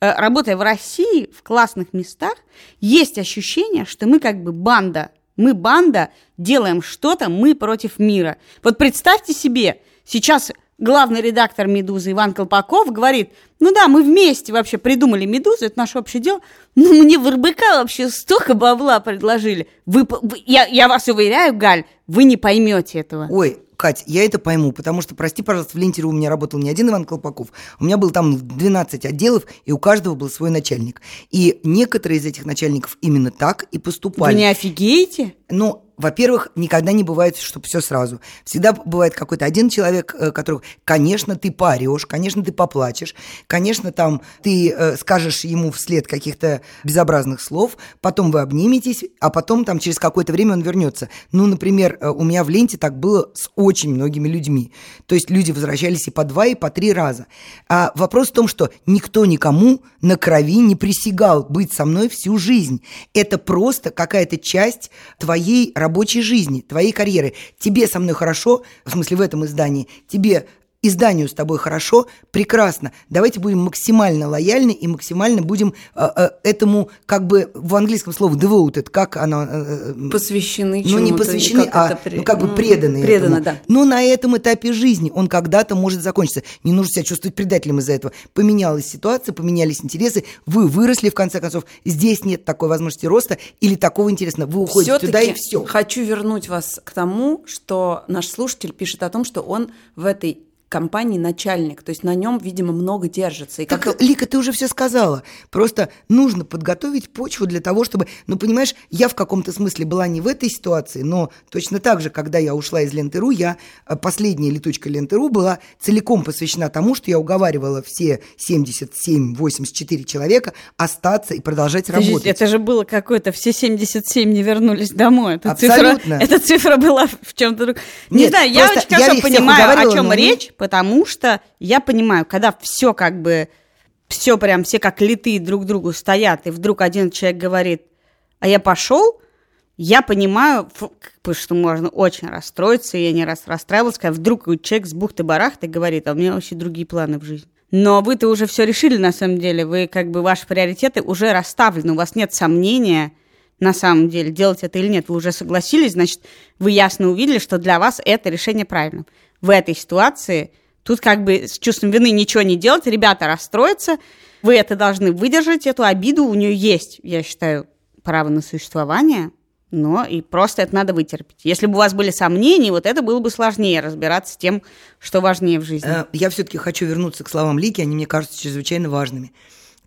A: работая в России, в классных местах, есть ощущение, что мы как бы банда. Мы банда, делаем что-то, мы против мира. Вот представьте себе, сейчас главный редактор «Медузы» Иван Колпаков говорит, ну да, мы вместе вообще придумали «Медузу», это наше общее дело, но мне в РБК вообще столько бабла предложили. Вы- я, я вас уверяю, Галь, вы не поймете этого.
B: Ой, Кать, я это пойму, потому что, прости, пожалуйста, в Лентере у меня работал не один Иван Колпаков, у меня был там 12 отделов, и у каждого был свой начальник. И некоторые из этих начальников именно так и
A: Вы
B: поступали.
A: не офигеете?
B: Ну, во-первых, никогда не бывает, чтобы все сразу. Всегда бывает какой-то один человек, э, который, конечно, ты поорешь, конечно, ты поплачешь, конечно, там ты э, скажешь ему вслед каких-то безобразных слов, потом вы обниметесь, а потом там через какое-то время он вернется. Ну, например, э, у меня в ленте так было с очень многими людьми. То есть люди возвращались и по два, и по три раза. А вопрос в том, что никто никому на крови не присягал быть со мной всю жизнь. Это просто какая-то часть твоей рабочей жизни, твоей карьеры. Тебе со мной хорошо, в смысле в этом издании, тебе изданию с тобой хорошо, прекрасно. Давайте будем максимально лояльны и максимально будем э, э, этому, как бы в английском слово devoted, как оно... э, э,
C: Посвящены
B: ну, не посвящены,
C: как
B: а
C: при-
B: ну, как бы
C: ну,
B: преданы
C: Преданы,
B: этому.
C: да.
B: Но на этом этапе жизни он когда-то может закончиться. Не нужно себя чувствовать предателем из-за этого. Поменялась ситуация, поменялись интересы, вы выросли, в конце концов. Здесь нет такой возможности роста или такого интереса. Вы уходите
C: Всё-таки
B: туда и все.
C: Хочу вернуть вас к тому, что наш слушатель пишет о том, что он в этой компании начальник, то есть на нем, видимо, много держится. И
B: Так,
C: как
B: Лика, ты уже все сказала. Просто нужно подготовить почву для того, чтобы... Ну, понимаешь, я в каком-то смысле была не в этой ситуации, но точно так же, когда я ушла из Ленты.ру, я... э, Последняя летучка Ленты.ру была целиком посвящена тому, что я уговаривала все 77-84 человека остаться и продолжать
A: Подождите,
B: работать.
A: это же было какое-то, все 77 не вернулись домой. Эта
B: Абсолютно.
A: цифра, эта цифра была в чем-то другом. Не
B: Нет,
A: знаю, я очень хорошо понимаю, о чем речь, потому что я понимаю, когда все как бы, все прям, все как литые друг другу стоят, и вдруг один человек говорит, а я пошел, я понимаю, что можно очень расстроиться, я не раз расстраивалась, когда вдруг человек с бухты-барахты говорит, а у меня вообще другие планы в жизни. Но вы-то уже все решили на самом деле, вы как бы ваши приоритеты уже расставлены, у вас нет сомнения на самом деле, делать это или нет. Вы уже согласились, значит, вы ясно увидели, что для вас это решение правильно. В этой ситуации тут как бы с чувством вины ничего не делать, ребята расстроятся, вы это должны выдержать, эту обиду у нее есть, я считаю, право на существование, но и просто это надо вытерпеть. Если бы у вас были сомнения, вот это было бы сложнее разбираться с тем, что важнее в жизни.
B: Э, Я все-таки хочу вернуться к словам Лики, они мне кажутся чрезвычайно важными.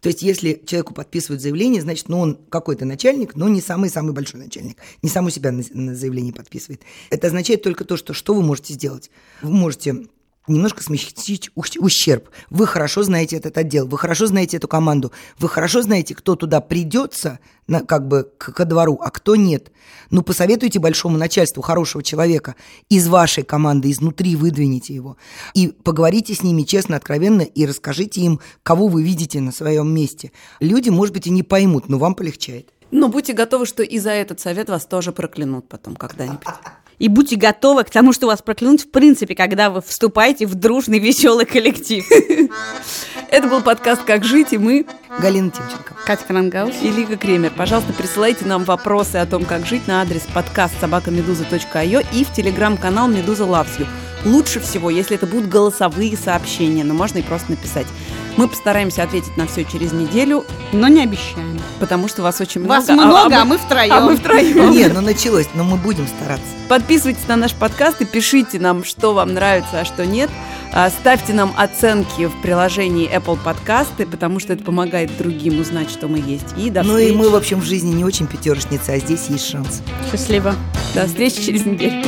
B: То есть, если человеку подписывают заявление, значит, ну, он какой-то начальник, но не самый-самый большой начальник. Не сам у себя на, на заявление подписывает. Это означает только то, что что вы можете сделать? Вы можете немножко смягчить ущ- ущерб. Вы хорошо знаете этот отдел, вы хорошо знаете эту команду, вы хорошо знаете, кто туда придется, на, как бы к- ко двору, а кто нет. Ну, посоветуйте большому начальству хорошего человека из вашей команды, изнутри выдвините его. И поговорите с ними честно, откровенно и расскажите им, кого вы видите на своем месте. Люди, может быть, и не поймут, но вам полегчает.
C: Но будьте готовы, что и за этот совет вас тоже проклянут потом когда-нибудь.
A: И будьте готовы к тому, что вас проклянут в принципе, когда вы вступаете в дружный веселый коллектив.
C: Это был подкаст «Как жить» и мы,
B: Галина Тимченко.
A: Катя Крангаус.
C: и Лика Кремер. Пожалуйста, присылайте нам вопросы о том, как жить на адрес подкаст собакамедуза.io и в телеграм-канал Медуза You. Лучше всего, если это будут голосовые сообщения, но можно и просто написать. Мы постараемся ответить на все через неделю,
A: Но не обещаем.
C: потому что вас очень много.
A: Вас много, а мы втроем.
C: а мы втроем.
B: Не, ну началось, но мы будем стараться.
C: Подписывайтесь на наш подкаст и пишите нам, что вам нравится, а что нет. А, Ставьте нам оценки в приложении Apple Подкасты, потому что это помогает другим узнать, что мы есть. И до
B: Ну и
C: встречи.
B: мы, в общем, в жизни не очень пятерочницы, а здесь есть шанс.
A: Счастливо.
C: До встречи через неделю.